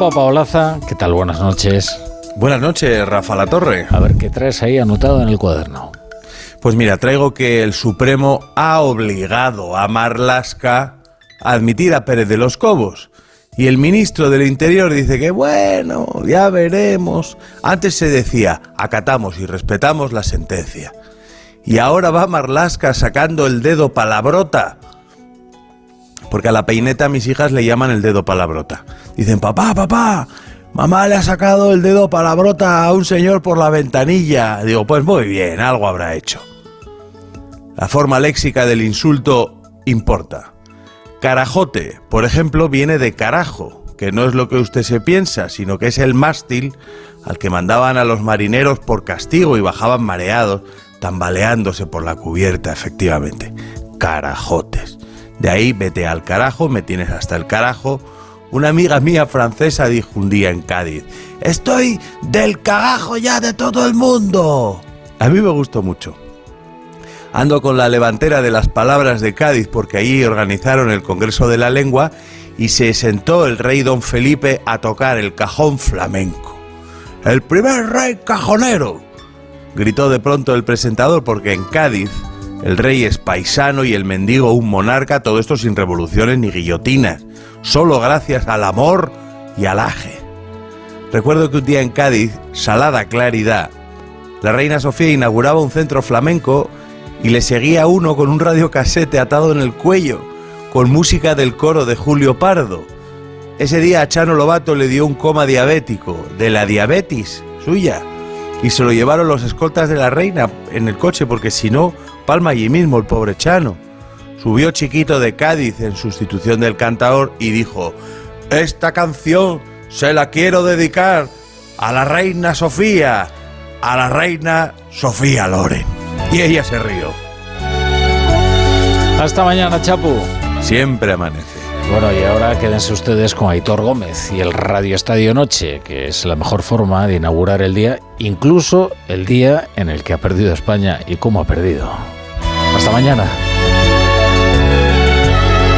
Hola Paolaza, ¿qué tal? Buenas noches. Buenas noches, Rafa La Torre. A ver, ¿qué traes ahí anotado en el cuaderno? Pues mira, traigo que el Supremo ha obligado a Marlasca a admitir a Pérez de los Cobos. Y el ministro del Interior dice que bueno, ya veremos. Antes se decía, acatamos y respetamos la sentencia. Y ahora va Marlasca sacando el dedo palabrota. Porque a la peineta mis hijas le llaman el dedo palabrota. Dicen, papá, papá, mamá le ha sacado el dedo palabrota a un señor por la ventanilla. Digo, pues muy bien, algo habrá hecho. La forma léxica del insulto importa. Carajote, por ejemplo, viene de carajo, que no es lo que usted se piensa, sino que es el mástil al que mandaban a los marineros por castigo y bajaban mareados, tambaleándose por la cubierta, efectivamente. Carajotes. De ahí vete al carajo, me tienes hasta el carajo. Una amiga mía francesa dijo un día en Cádiz, estoy del carajo ya de todo el mundo. A mí me gustó mucho. Ando con la levantera de las palabras de Cádiz porque allí organizaron el Congreso de la Lengua y se sentó el rey don Felipe a tocar el cajón flamenco. El primer rey cajonero, gritó de pronto el presentador porque en Cádiz el rey es paisano y el mendigo un monarca, todo esto sin revoluciones ni guillotinas, solo gracias al amor y al aje. Recuerdo que un día en Cádiz, salada claridad, la reina Sofía inauguraba un centro flamenco y le seguía uno con un radiocasete atado en el cuello, con música del coro de Julio Pardo. Ese día a Chano Lobato le dio un coma diabético, de la diabetes suya, y se lo llevaron los escoltas de la reina en el coche, porque si no, palma allí mismo el pobre Chano. Subió chiquito de Cádiz en sustitución del cantador y dijo, esta canción se la quiero dedicar a la reina Sofía, a la reina Sofía Loren. Y ella se rió. Hasta mañana, Chapu. Siempre amanece. Bueno, y ahora quédense ustedes con Aitor Gómez y el Radio Estadio Noche, que es la mejor forma de inaugurar el día, incluso el día en el que ha perdido España y cómo ha perdido. Hasta mañana.